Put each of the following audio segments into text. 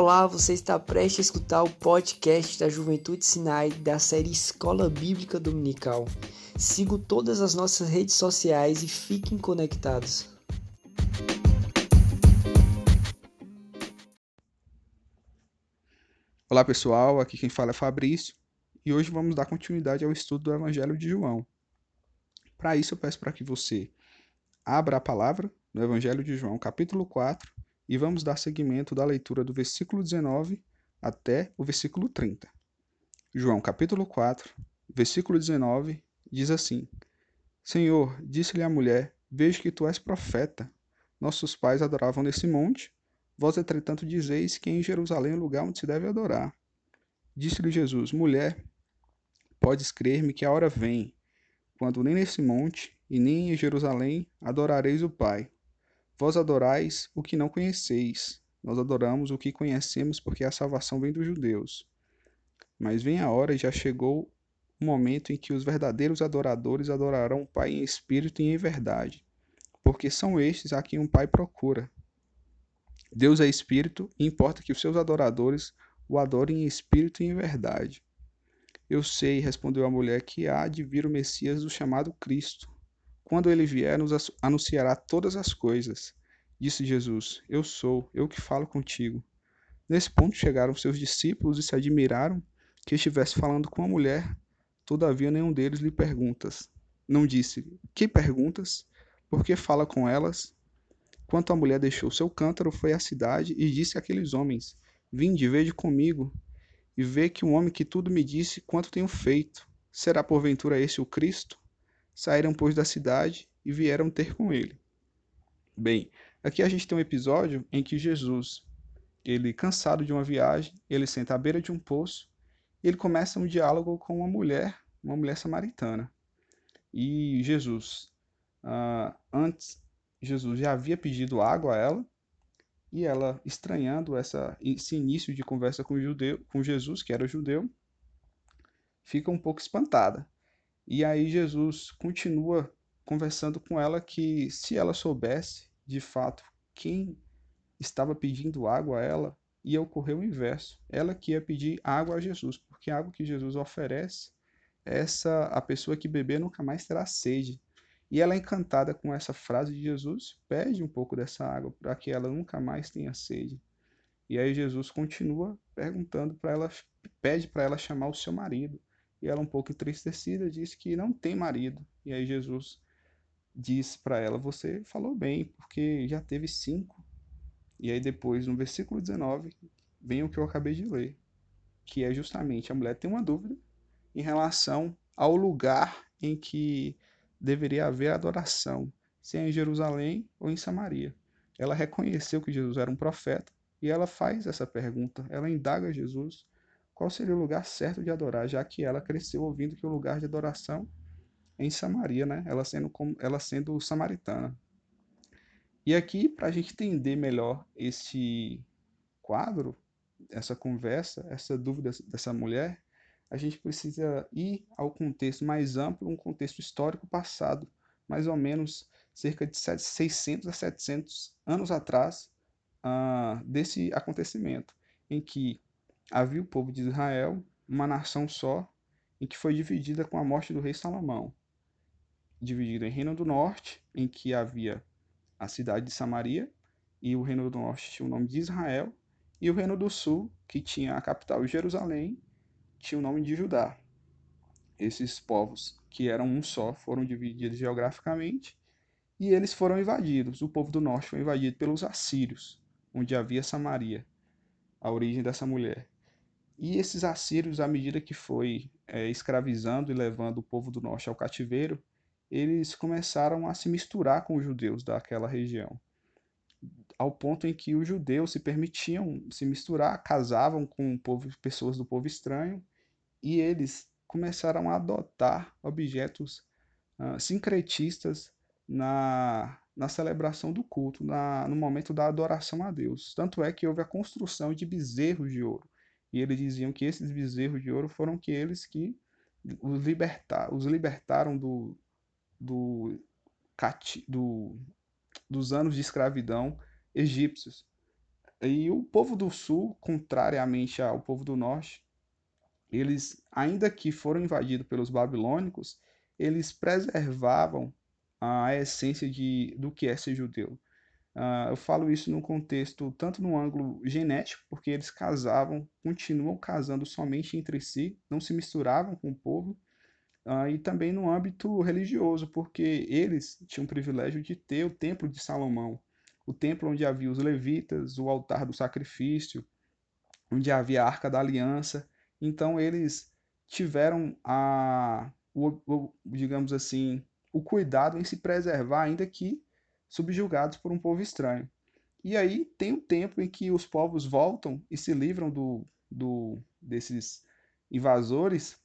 Olá, você está prestes a escutar o podcast da Juventude Sinai da série Escola Bíblica Dominical. Siga todas as nossas redes sociais e fiquem conectados. Olá pessoal, aqui quem fala é Fabrício e hoje vamos dar continuidade ao estudo do Evangelho de João. Para isso eu peço para que você abra a palavra no Evangelho de João, capítulo 4, e vamos dar seguimento da leitura do versículo 19 até o versículo 30. João capítulo 4, versículo 19, diz assim: Senhor, disse-lhe a mulher: Vejo que tu és profeta. Nossos pais adoravam nesse monte, vós entretanto dizeis que em Jerusalém é o lugar onde se deve adorar. Disse-lhe Jesus: Mulher, podes crer-me que a hora vem, quando nem nesse monte e nem em Jerusalém adorareis o Pai. Vós adorais o que não conheceis, nós adoramos o que conhecemos, porque a salvação vem dos judeus. Mas vem a hora e já chegou o momento em que os verdadeiros adoradores adorarão o Pai em espírito e em verdade, porque são estes a quem o Pai procura. Deus é espírito e importa que os seus adoradores o adorem em espírito e em verdade. Eu sei, respondeu a mulher, que há de vir o Messias do chamado Cristo. Quando ele vier, nos anunciará todas as coisas. Disse Jesus: Eu sou, eu que falo contigo. Nesse ponto chegaram seus discípulos e se admiraram que estivesse falando com a mulher. Todavia, nenhum deles lhe perguntas. Não disse: Que perguntas? Por que fala com elas? Quanto a mulher deixou seu cântaro, foi à cidade e disse àqueles homens: Vinde, vede comigo, e vê que um homem que tudo me disse quanto tenho feito. Será porventura esse o Cristo? Saíram, pois, da cidade e vieram ter com ele. Bem, aqui a gente tem um episódio em que Jesus, ele cansado de uma viagem, ele senta à beira de um poço e ele começa um diálogo com uma mulher, uma mulher samaritana. E Jesus, uh, antes, Jesus já havia pedido água a ela, e ela, estranhando essa, esse início de conversa com, judeu, com Jesus, que era judeu, fica um pouco espantada. E aí Jesus continua conversando com ela que se ela soubesse de fato quem estava pedindo água a ela, ia ocorrer o inverso. Ela que ia pedir água a Jesus, porque a água que Jesus oferece, essa a pessoa que beber nunca mais terá sede. E ela, encantada com essa frase de Jesus, pede um pouco dessa água para que ela nunca mais tenha sede. E aí Jesus continua perguntando para ela, pede para ela chamar o seu marido. E ela, um pouco entristecida, diz que não tem marido. E aí Jesus diz para ela: Você falou bem, porque já teve cinco. E aí, depois, no versículo 19, vem o que eu acabei de ler, que é justamente a mulher tem uma dúvida em relação ao lugar em que deveria haver adoração, se é em Jerusalém ou em Samaria. Ela reconheceu que Jesus era um profeta e ela faz essa pergunta. Ela indaga Jesus qual seria o lugar certo de adorar, já que ela cresceu ouvindo que o lugar de adoração é em Samaria, né? Ela sendo, ela sendo samaritana. E aqui, para a gente entender melhor esse quadro, essa conversa, essa dúvida dessa mulher, a gente precisa ir ao contexto mais amplo, um contexto histórico passado, mais ou menos cerca de 600 a 700 anos atrás uh, desse acontecimento, em que havia o povo de Israel, uma nação só, em que foi dividida com a morte do rei Salomão. Dividida em Reino do Norte, em que havia a cidade de Samaria, e o Reino do Norte tinha o nome de Israel, e o Reino do Sul, que tinha a capital Jerusalém, tinha o nome de Judá. Esses povos, que eram um só, foram divididos geograficamente e eles foram invadidos. O povo do norte foi invadido pelos assírios, onde havia Samaria, a origem dessa mulher. E esses assírios, à medida que foi é, escravizando e levando o povo do norte ao cativeiro, eles começaram a se misturar com os judeus daquela região, ao ponto em que os judeus se permitiam se misturar, casavam com povo, pessoas do povo estranho, e eles começaram a adotar objetos uh, sincretistas na, na celebração do culto, na, no momento da adoração a Deus. Tanto é que houve a construção de bezerros de ouro e eles diziam que esses bezerros de ouro foram aqueles que os, libertar, os libertaram do, do, do, dos anos de escravidão egípcios. E o povo do sul, contrariamente ao povo do norte, eles, ainda que foram invadidos pelos babilônicos, eles preservavam a essência de, do que é ser judeu. Uh, eu falo isso no contexto tanto no ângulo genético, porque eles casavam, continuam casando somente entre si, não se misturavam com o povo, uh, e também no âmbito religioso, porque eles tinham o privilégio de ter o Templo de Salomão, o templo onde havia os levitas, o altar do sacrifício, onde havia a arca da aliança. Então eles tiveram a, o, o, digamos assim, o cuidado em se preservar, ainda que subjugados por um povo estranho. E aí tem um tempo em que os povos voltam e se livram do, do desses invasores,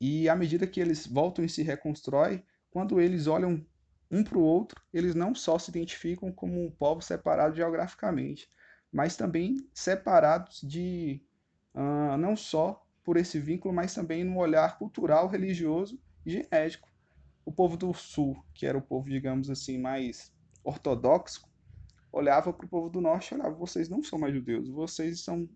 e à medida que eles voltam e se reconstroem, quando eles olham um para o outro, eles não só se identificam como um povo separado geograficamente, mas também separados de uh, não só por esse vínculo, mas também no olhar cultural, religioso e genético. O povo do sul, que era o povo, digamos assim, mais ortodoxo, olhava para o povo do norte e olhava: vocês não são mais judeus, vocês são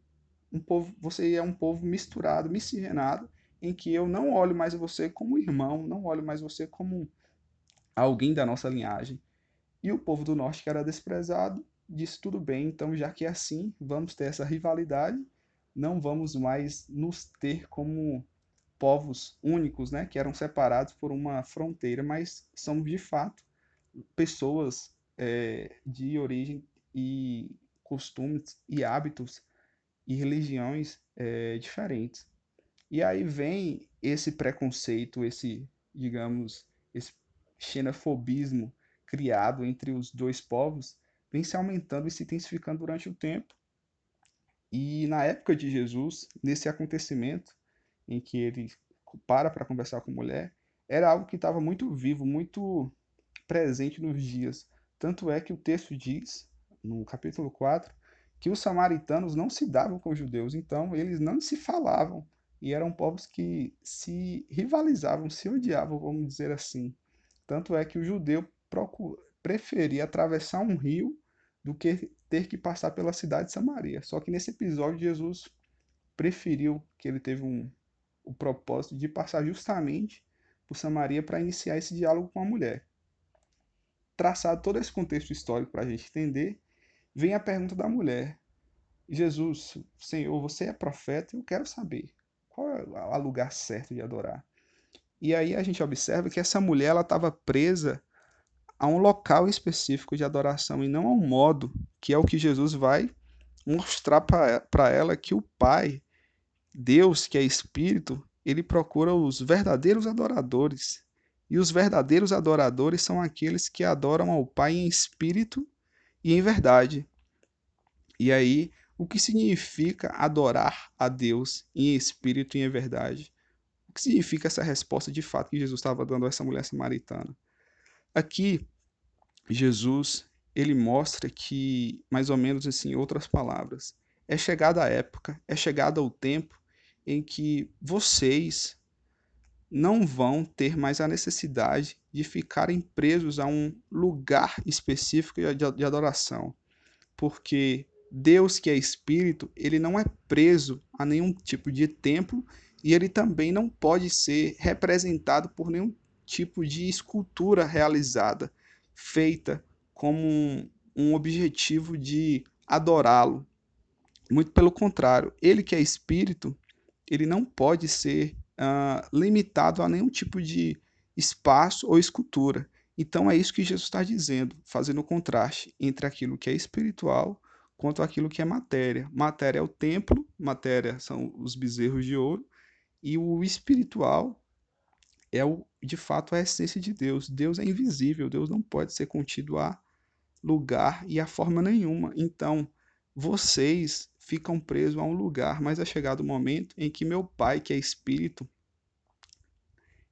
um povo, você é um povo misturado, miscigenado, em que eu não olho mais você como irmão, não olho mais você como alguém da nossa linhagem. E o povo do norte, que era desprezado, disse: tudo bem, então já que é assim, vamos ter essa rivalidade, não vamos mais nos ter como povos únicos, né, que eram separados por uma fronteira, mas somos de fato pessoas é, de origem e costumes e hábitos e religiões é, diferentes. E aí vem esse preconceito, esse, digamos, esse xenofobismo criado entre os dois povos vem se aumentando e se intensificando durante o tempo. E na época de Jesus, nesse acontecimento em que ele para para conversar com a mulher, era algo que estava muito vivo, muito presente nos dias. Tanto é que o texto diz, no capítulo 4, que os samaritanos não se davam com os judeus, então eles não se falavam e eram povos que se rivalizavam, se odiavam, vamos dizer assim. Tanto é que o judeu preferia atravessar um rio do que ter que passar pela cidade de Samaria. Só que nesse episódio Jesus preferiu que ele teve um, o propósito de passar justamente por Samaria para iniciar esse diálogo com a mulher. Traçado todo esse contexto histórico para a gente entender, vem a pergunta da mulher: Jesus, Senhor, você é profeta? Eu quero saber qual é o lugar certo de adorar. E aí a gente observa que essa mulher ela estava presa a um local específico de adoração e não a um modo, que é o que Jesus vai mostrar para ela que o Pai, Deus, que é Espírito, ele procura os verdadeiros adoradores. E os verdadeiros adoradores são aqueles que adoram ao Pai em espírito e em verdade. E aí, o que significa adorar a Deus em espírito e em verdade? O que significa essa resposta de fato que Jesus estava dando a essa mulher samaritana? Aqui, Jesus ele mostra que, mais ou menos assim, outras palavras, é chegada a época, é chegada o tempo em que vocês não vão ter mais a necessidade de ficarem presos a um lugar específico de adoração, porque Deus que é espírito, ele não é preso a nenhum tipo de templo e ele também não pode ser representado por nenhum tipo de escultura realizada, feita como um, um objetivo de adorá-lo. Muito pelo contrário, ele que é espírito, ele não pode ser uh, limitado a nenhum tipo de espaço ou escultura. Então é isso que Jesus está dizendo, fazendo o contraste entre aquilo que é espiritual quanto aquilo que é matéria. Matéria é o templo, matéria são os bezerros de ouro, e o espiritual é o, de fato a essência de Deus. Deus é invisível, Deus não pode ser contido a lugar e a forma nenhuma. Então, vocês ficam presos a um lugar, mas é chegado o momento em que meu Pai, que é espírito,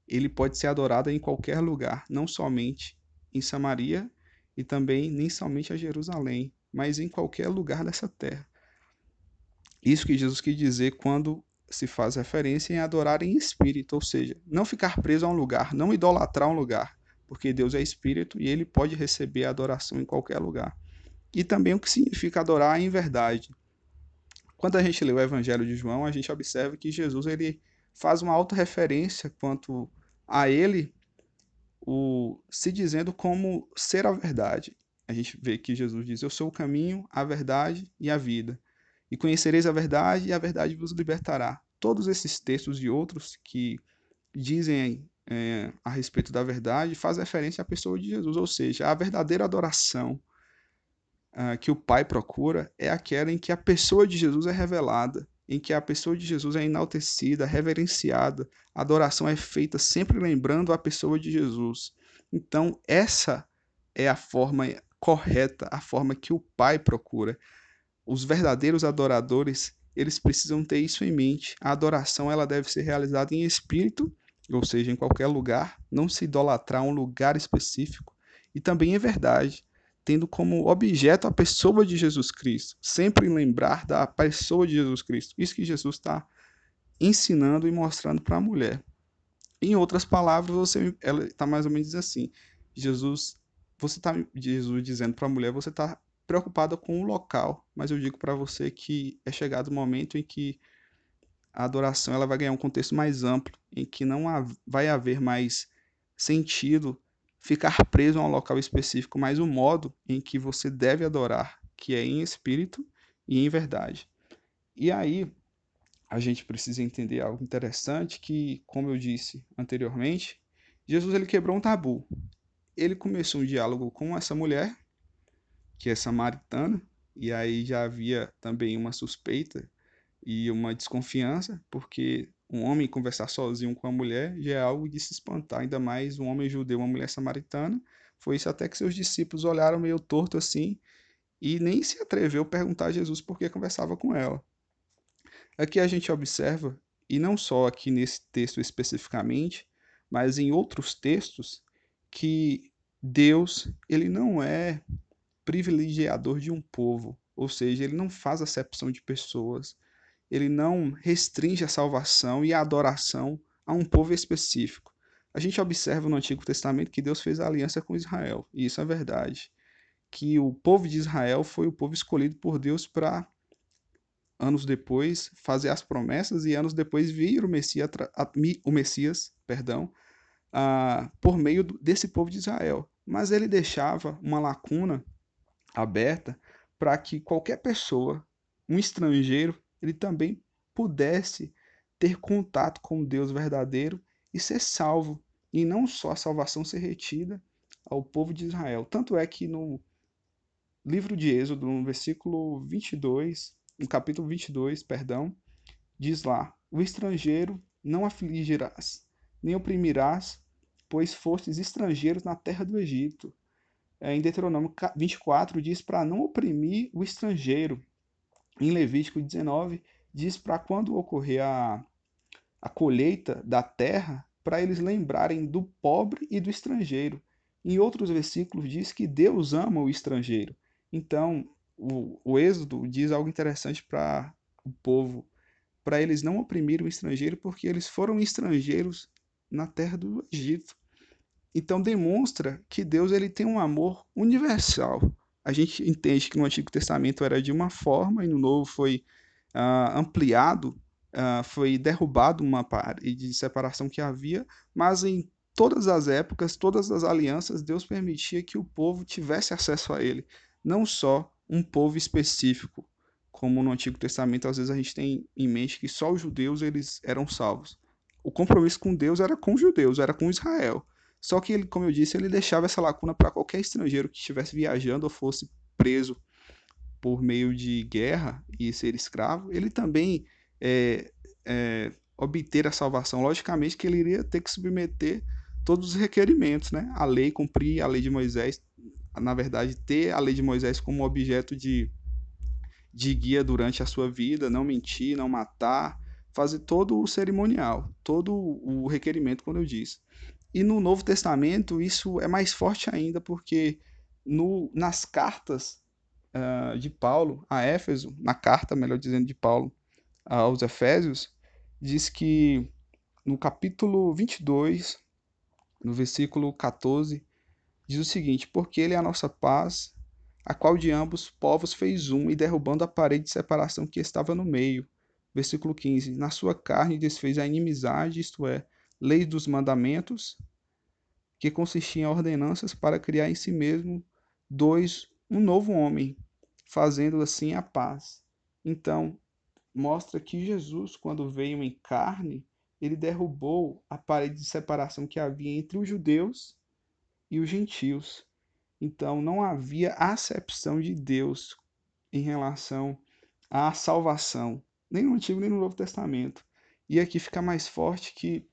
ele pode ser adorado em qualquer lugar, não somente em Samaria e também nem somente a Jerusalém, mas em qualquer lugar dessa terra. Isso que Jesus quis dizer quando se faz referência em adorar em espírito, ou seja, não ficar preso a um lugar, não idolatrar um lugar, porque Deus é espírito e ele pode receber a adoração em qualquer lugar. e também o que significa adorar em verdade. Quando a gente lê o Evangelho de João, a gente observa que Jesus ele faz uma autorreferência quanto a ele, o, se dizendo como ser a verdade. A gente vê que Jesus diz: Eu sou o caminho, a verdade e a vida. E conhecereis a verdade, e a verdade vos libertará. Todos esses textos e outros que dizem é, a respeito da verdade fazem referência à pessoa de Jesus, ou seja, a verdadeira adoração uh, que o Pai procura é aquela em que a pessoa de Jesus é revelada, em que a pessoa de Jesus é enaltecida, reverenciada, a adoração é feita sempre lembrando a pessoa de Jesus. Então, essa é a forma correta, a forma que o Pai procura. Os verdadeiros adoradores, eles precisam ter isso em mente. A adoração ela deve ser realizada em espírito, ou seja, em qualquer lugar, não se idolatrar um lugar específico, e também em verdade, tendo como objeto a pessoa de Jesus Cristo, sempre lembrar da pessoa de Jesus Cristo. Isso que Jesus está ensinando e mostrando para a mulher. Em outras palavras, você, ela está mais ou menos assim: Jesus, você está Jesus dizendo para a mulher, você está preocupada com o local, mas eu digo para você que é chegado o momento em que a adoração ela vai ganhar um contexto mais amplo, em que não vai haver mais sentido ficar preso a um local específico, mas o modo em que você deve adorar, que é em espírito e em verdade. E aí a gente precisa entender algo interessante que, como eu disse anteriormente, Jesus ele quebrou um tabu. Ele começou um diálogo com essa mulher, que é samaritana, e aí já havia também uma suspeita e uma desconfiança, porque um homem conversar sozinho com a mulher já é algo de se espantar, ainda mais um homem judeu, uma mulher samaritana. Foi isso até que seus discípulos olharam meio torto assim e nem se atreveu a perguntar a Jesus por que conversava com ela. Aqui a gente observa, e não só aqui nesse texto especificamente, mas em outros textos, que Deus ele não é privilegiador de um povo, ou seja, ele não faz acepção de pessoas ele não restringe a salvação e a adoração a um povo específico. A gente observa no Antigo Testamento que Deus fez aliança com Israel, e isso é verdade. Que o povo de Israel foi o povo escolhido por Deus para, anos depois, fazer as promessas e anos depois vir o Messias, o Messias perdão, uh, por meio desse povo de Israel. Mas ele deixava uma lacuna aberta para que qualquer pessoa, um estrangeiro, ele também pudesse ter contato com Deus verdadeiro e ser salvo, e não só a salvação ser retida ao povo de Israel. Tanto é que no livro de Êxodo, no versículo 22, no capítulo 22, perdão, diz lá: O estrangeiro não afligirás, nem oprimirás, pois fostes estrangeiros na terra do Egito. É, em Deuteronômio 24 diz para não oprimir o estrangeiro, em Levítico 19, diz para quando ocorrer a, a colheita da terra, para eles lembrarem do pobre e do estrangeiro. Em outros versículos diz que Deus ama o estrangeiro. Então, o, o Êxodo diz algo interessante para o povo, para eles não oprimirem o estrangeiro, porque eles foram estrangeiros na terra do Egito. Então demonstra que Deus ele tem um amor universal a gente entende que no Antigo Testamento era de uma forma e no Novo foi uh, ampliado, uh, foi derrubado uma parede de separação que havia, mas em todas as épocas, todas as alianças, Deus permitia que o povo tivesse acesso a ele, não só um povo específico, como no Antigo Testamento às vezes a gente tem em mente que só os judeus eles eram salvos. O compromisso com Deus era com os judeus, era com Israel. Só que ele, como eu disse, ele deixava essa lacuna para qualquer estrangeiro que estivesse viajando ou fosse preso por meio de guerra e ser escravo, ele também é, é, obter a salvação. Logicamente que ele iria ter que submeter todos os requerimentos, né? A lei, cumprir a lei de Moisés, na verdade, ter a lei de Moisés como objeto de, de guia durante a sua vida, não mentir, não matar, fazer todo o cerimonial, todo o requerimento, quando eu disse. E no Novo Testamento isso é mais forte ainda, porque no, nas cartas uh, de Paulo a Éfeso, na carta, melhor dizendo, de Paulo aos Efésios, diz que no capítulo 22, no versículo 14, diz o seguinte: Porque Ele é a nossa paz, a qual de ambos povos fez um, e derrubando a parede de separação que estava no meio. Versículo 15: Na sua carne desfez a inimizade, isto é, leis dos mandamentos, que consistiam em ordenanças para criar em si mesmo dois, um novo homem, fazendo assim a paz. Então, mostra que Jesus, quando veio em carne, ele derrubou a parede de separação que havia entre os judeus e os gentios. Então, não havia acepção de Deus em relação à salvação, nem no Antigo nem no Novo Testamento. E aqui fica mais forte que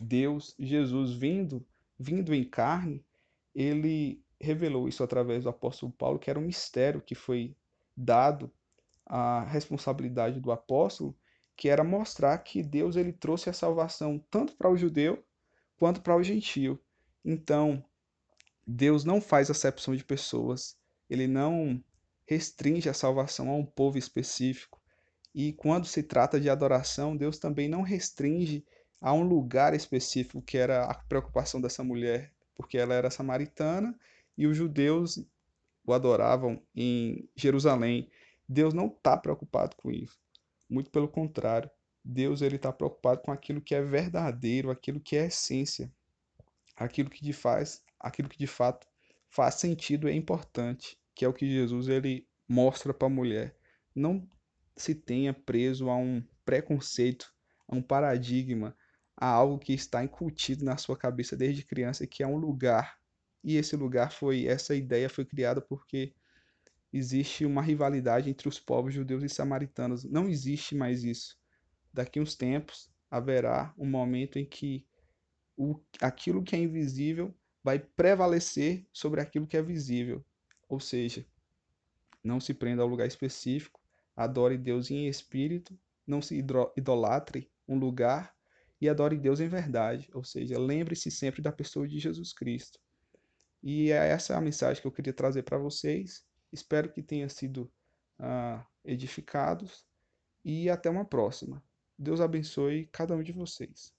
Deus, Jesus vindo, vindo em carne, ele revelou isso através do apóstolo Paulo, que era um mistério que foi dado a responsabilidade do apóstolo, que era mostrar que Deus ele trouxe a salvação tanto para o judeu quanto para o gentio. Então, Deus não faz acepção de pessoas, ele não restringe a salvação a um povo específico. E quando se trata de adoração, Deus também não restringe a um lugar específico, que era a preocupação dessa mulher, porque ela era samaritana e os judeus o adoravam em Jerusalém. Deus não está preocupado com isso. Muito pelo contrário. Deus ele está preocupado com aquilo que é verdadeiro, aquilo que é essência, aquilo que de faz, aquilo que de fato faz sentido e é importante, que é o que Jesus ele mostra para a mulher. Não se tenha preso a um preconceito, a um paradigma, a algo que está incutido na sua cabeça desde criança, que é um lugar. E esse lugar foi, essa ideia foi criada porque existe uma rivalidade entre os povos judeus e samaritanos. Não existe mais isso. Daqui uns tempos haverá um momento em que o, aquilo que é invisível vai prevalecer sobre aquilo que é visível. Ou seja, não se prenda ao lugar específico, adore Deus em espírito, não se idolatre um lugar e adore Deus em verdade. Ou seja, lembre-se sempre da pessoa de Jesus Cristo. E é essa a mensagem que eu queria trazer para vocês. Espero que tenha sido uh, edificados e até uma próxima. Deus abençoe cada um de vocês.